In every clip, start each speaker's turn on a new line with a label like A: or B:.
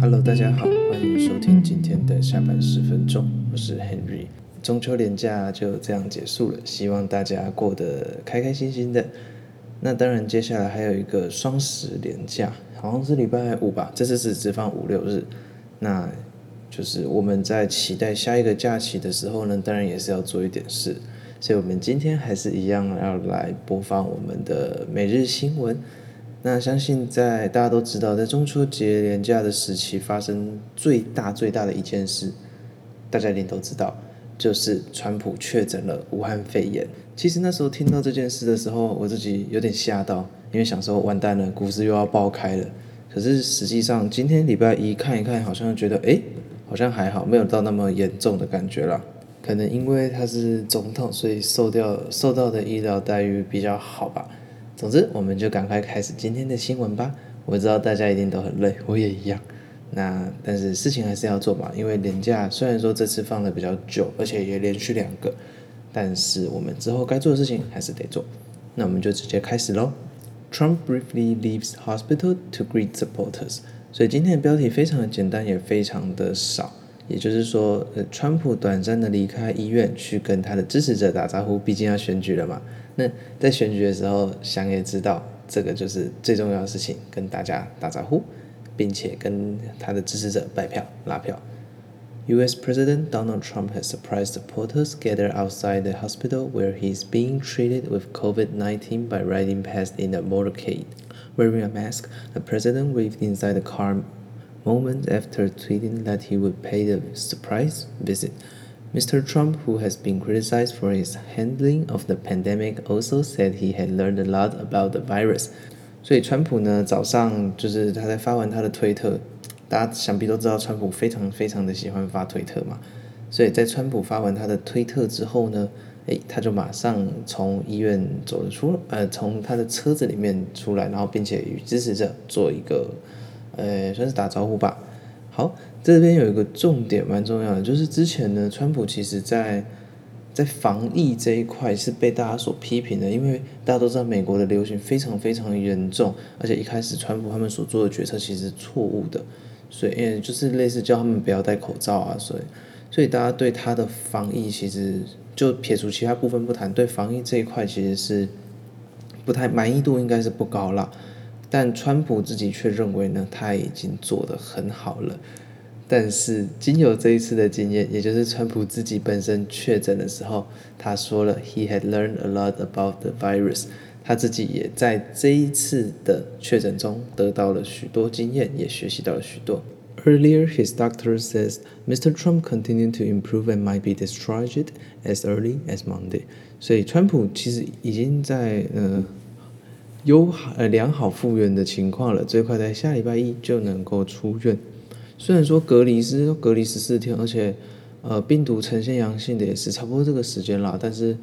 A: Hello，大家好，欢迎收听今天的下班十分钟，我是 Henry。中秋连假就这样结束了，希望大家过得开开心心的。那当然，接下来还有一个双十连假，好像是礼拜五吧，这次是只放五六日。那就是我们在期待下一个假期的时候呢，当然也是要做一点事。所以我们今天还是一样要来播放我们的每日新闻。那相信在大家都知道，在中秋节连假的时期发生最大最大的一件事，大家一定都知道，就是川普确诊了武汉肺炎。其实那时候听到这件事的时候，我自己有点吓到，因为想说完蛋了，股市又要爆开了。可是实际上今天礼拜一看一看，好像觉得诶，好像还好，没有到那么严重的感觉了。可能因为他是总统，所以受掉受到的医疗待遇比较好吧。总之，我们就赶快开始今天的新闻吧。我知道大家一定都很累，我也一样。那但是事情还是要做嘛，因为年假虽然说这次放的比较久，而且也连续两个，但是我们之后该做的事情还是得做。那我们就直接开始喽。Trump briefly leaves hospital to greet supporters。所以今天的标题非常的简单，也非常的少。也就是说，呃，川普短暂的离开医院去跟他的支持者打招呼，毕竟要选举了嘛。那在选举的时候，想也知道，这个就是最重要的事情，跟大家打招呼，并且跟他的支持者拜票拉票。U.S. President Donald Trump has surprised supporters gathered outside the hospital where he's being treated with COVID-19 by riding past in a motorcade. Wearing a mask, the president waved inside the car moments after tweeting that he would pay the surprise visit. Mr. Trump, who has been criticized for his handling of the pandemic, also said he had learned a lot about the virus. 所以，川普呢，早上就是他在发完他的推特，大家想必都知道，川普非常非常的喜欢发推特嘛。所以在川普发完他的推特之后呢， 诶，他就马上从医院走了出，呃，从他的车子里面出来，然后并且与支持者做一个，呃，算是打招呼吧。好。这边有一个重点蛮重要的，就是之前呢，川普其实在在防疫这一块是被大家所批评的，因为大家都知道美国的流行非常非常严重，而且一开始川普他们所做的决策其实是错误的，所以也就是类似叫他们不要戴口罩啊，所以所以大家对他的防疫其实就撇除其他部分不谈，对防疫这一块其实是不太满意度应该是不高啦，但川普自己却认为呢，他已经做得很好了。但是，经由这一次的经验，也就是川普自己本身确诊的时候，他说了，He had learned a lot about the virus。他自己也在这一次的确诊中得到了许多经验，也学习到了许多。Earlier, his doctor says Mr. Trump continued to improve and might be discharged as early as Monday。所以，川普其实已经在呃有呃良好复原的情况了，最快在下礼拜一就能够出院。虽然说隔离是隔离十四天，而且，呃，病毒呈现阳性的也是差不多这个时间啦。但是，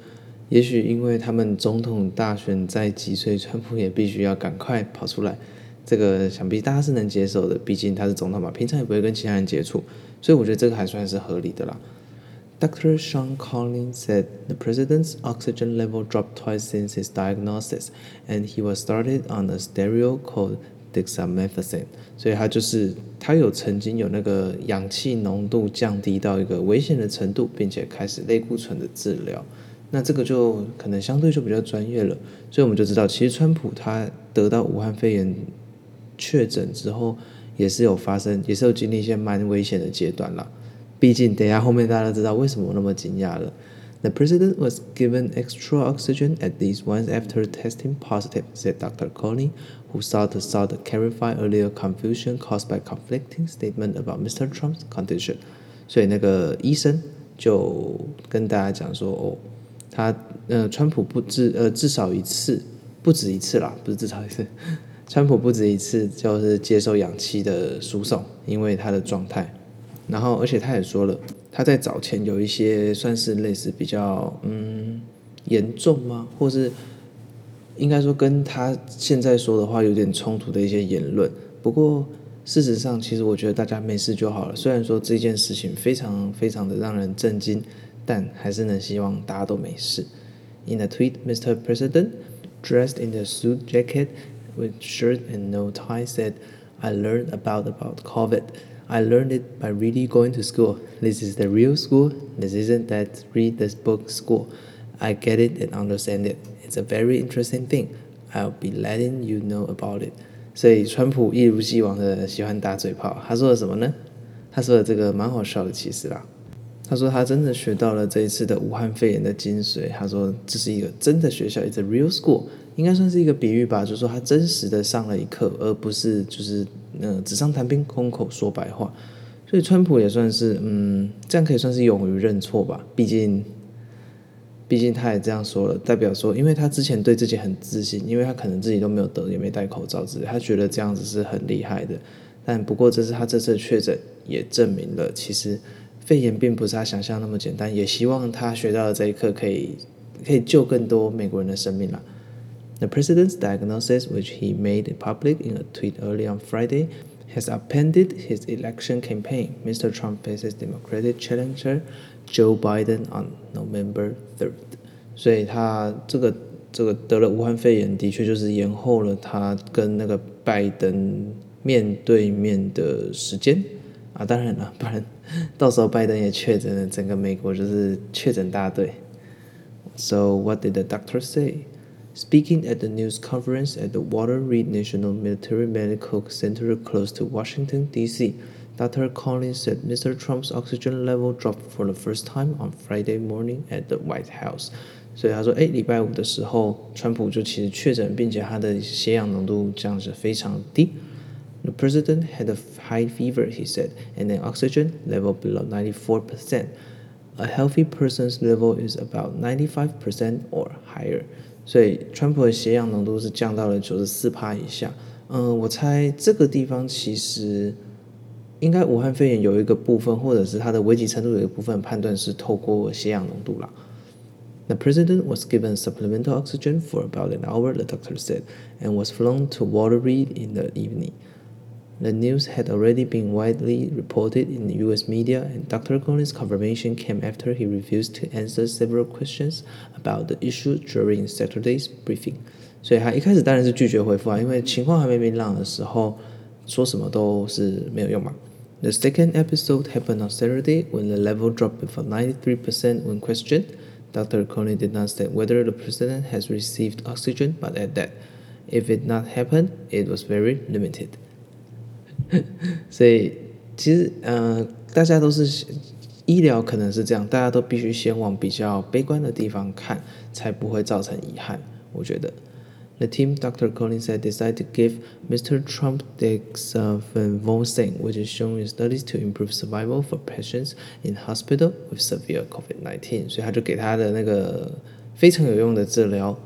A: 也许因为他们总统大选在即，所以川普也必须要赶快跑出来。这个想必大家是能接受的，毕竟他是总统嘛，平常也不会跟其他人接触，所以我觉得这个还算是合理的啦。Dr. Sean Collins said the president's oxygen level dropped twice since his diagnosis, and he was started on a steroid called dexamethasone，所以他就是他有曾经有那个氧气浓度降低到一个危险的程度，并且开始类固醇的治疗。那这个就可能相对就比较专业了。所以我们就知道，其实川普他得到武汉肺炎确诊之后，也是有发生，也是有经历一些蛮危险的阶段了。毕竟等一下后面大家都知道为什么我那么惊讶了。The president was given extra oxygen at least once after testing positive, said Dr. Collins, who sought to solve the clarify earlier confusion caused by conflicting statement about Mr. Trump's condition. 所以那个医生就跟大家讲说，哦，他呃，川普不至呃至少一次，不止一次啦，不是至少一次，川普不止一次就是接受氧气的输送，因为他的状态。然后，而且他也说了。他在早前有一些算是类似比较嗯严重吗？或是应该说跟他现在说的话有点冲突的一些言论。不过事实上，其实我觉得大家没事就好了。虽然说这件事情非常非常的让人震惊，但还是能希望大家都没事。In a tweet, Mr. President, dressed in a suit jacket with shirt and no tie, said, "I learned about about COVID. I learned it by really going to school. This is the real school. This isn't that read this book school. I get it and understand it. It's a very interesting thing. I'll be letting you know about it." 所以，川普一如既往的喜欢打嘴炮。他说了什么呢？他说的这个蛮好笑的，其实啦。 他说他真的学到了这一次的武汉肺炎的精髓。他说这是一个真的学校，is a real school，应该算是一个比喻吧，就是说他真实的上了一课，而不是就是呃纸上谈兵、空口说白话。所以川普也算是嗯，这样可以算是勇于认错吧。毕竟，毕竟他也这样说了，代表说，因为他之前对自己很自信，因为他可能自己都没有得，也没戴口罩之类，他觉得这样子是很厉害的。但不过，这是他这次确诊也证明了，其实肺炎并不是他想象那么简单。也希望他学到的这一课可以可以救更多美国人的生命了。The president's diagnosis, which he made public in a tweet early on Friday, has upended his election campaign. Mr. Trump faces Democratic challenger Joe Biden on November 3rd. 所以他这个这个得了武汉肺炎，的确就是延后了他跟那个拜登。面对面的时间啊，当然了，不然到时候拜登也确诊了，整个美国就是确诊大队。So what did the doctor say? Speaking at the news conference at the Walter Reed National Military Medical Center close to Washington, D.C., Dr. Collins said Mr. Trump's oxygen level dropped for the first time on Friday morning at the White House. 所以他说，哎，礼拜五的时候，川普就其实确诊，并且他的血氧浓度降至非常低。 The president had a high fever, he said, and an oxygen level below 94%. A healthy person's level is about 95% or higher. 所以，川普的血氧浓度是降到了九十四帕以下。嗯，我猜这个地方其实应该武汉肺炎有一个部分，或者是它的危急程度有一个部分判断是透过血氧浓度啦。The president was given supplemental oxygen for about an hour, the doctor said, and was flown to Walter Reed in the evening. The news had already been widely reported in the U.S. media, and Dr. Collins' confirmation came after he refused to answer several questions about the issue during Saturday's briefing. 所以他一开始当然是拒绝回复啊，因为情况还没明朗的时候，说什么都是没有用嘛。The second episode happened on Saturday when the level dropped for 93% when questioned. Dr. Collins did not state whether the president has received oxygen, but added that if it not happened, it was very limited. 所以其实呃，大家都是医疗可能是这样，大家都必须先往比较悲观的地方看，才不会造成遗憾。我觉得，The team Dr. Collins said decided to give Mr. Trump dexamethasone, which is shown in studies to improve survival for patients in hospital with severe COVID-19。所以他就给他的那个非常有用的治疗，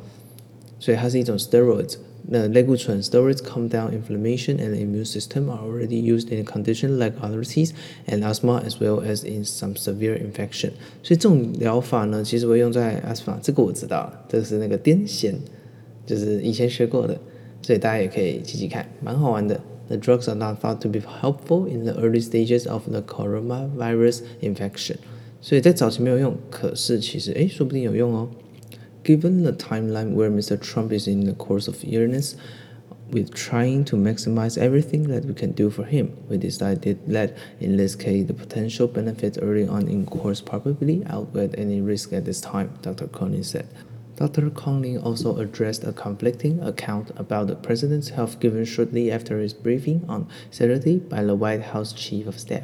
A: 所以它是一种 steroids。那类固醇 steroids calm down inflammation and the immune system are already used in a condition like arthritis and asthma as well as in some severe infection。所以这种疗法呢，其实会用在 asthma，这个我知道，这个是那个癫痫，就是以前学过的，所以大家也可以记记看，蛮好玩的。The drugs are not thought to be helpful in the early stages of the coronavirus infection。所以在早期没有用，可是其实诶，说不定有用哦。 Given the timeline where Mr. Trump is in the course of illness, with trying to maximize everything that we can do for him, we decided that in this case the potential benefits early on in course probably outweighed any risk at this time, Dr. Conley said. Dr. Conley also addressed a conflicting account about the president's health given shortly after his briefing on Saturday by the White House chief of staff.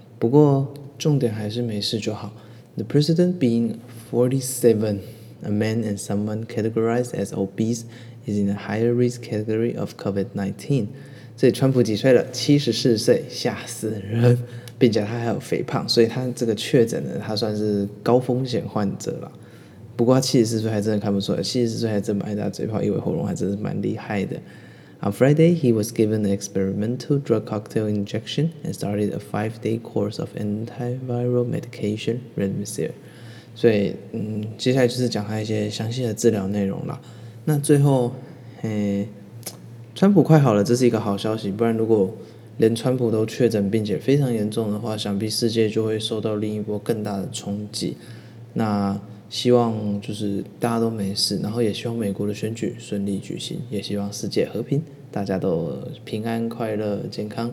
A: 不过。重点还是没事就好。The president being forty-seven, a man and someone categorized as obese, is in a higher risk category of COVID-19。所以川普几岁了？七十四岁，吓死人！并且他还有肥胖，所以他这个确诊呢，他算是高风险患者了。不过他七十四岁还真的看不出来，七十四岁还真蛮大嘴炮，因为喉咙还真是蛮厉害的。On Friday, he was given an experimental drug cocktail injection and started a five-day course of antiviral medication, Remdesivir. 所以，嗯，接下来就是讲他一些详细的治疗内容了。那最后，诶，川普快好了，这是一个好消息。不然，如果连川普都确诊并且非常严重的话，想必世界就会受到另一波更大的冲击。那希望就是大家都没事，然后也希望美国的选举顺利举行，也希望世界和平，大家都平安、快乐、健康。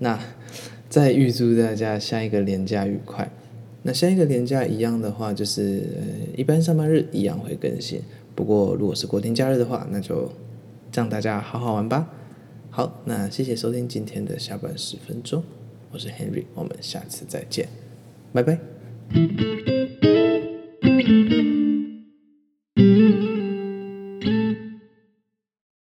A: 那再预祝大家下一个连假愉快。那下一个连假一样的话，就是一般上班日一样会更新。不过如果是国定假日的话，那就让大家好好玩吧。好，那谢谢收听今天的下班十分钟，我是 Henry，我们下次再见，拜拜。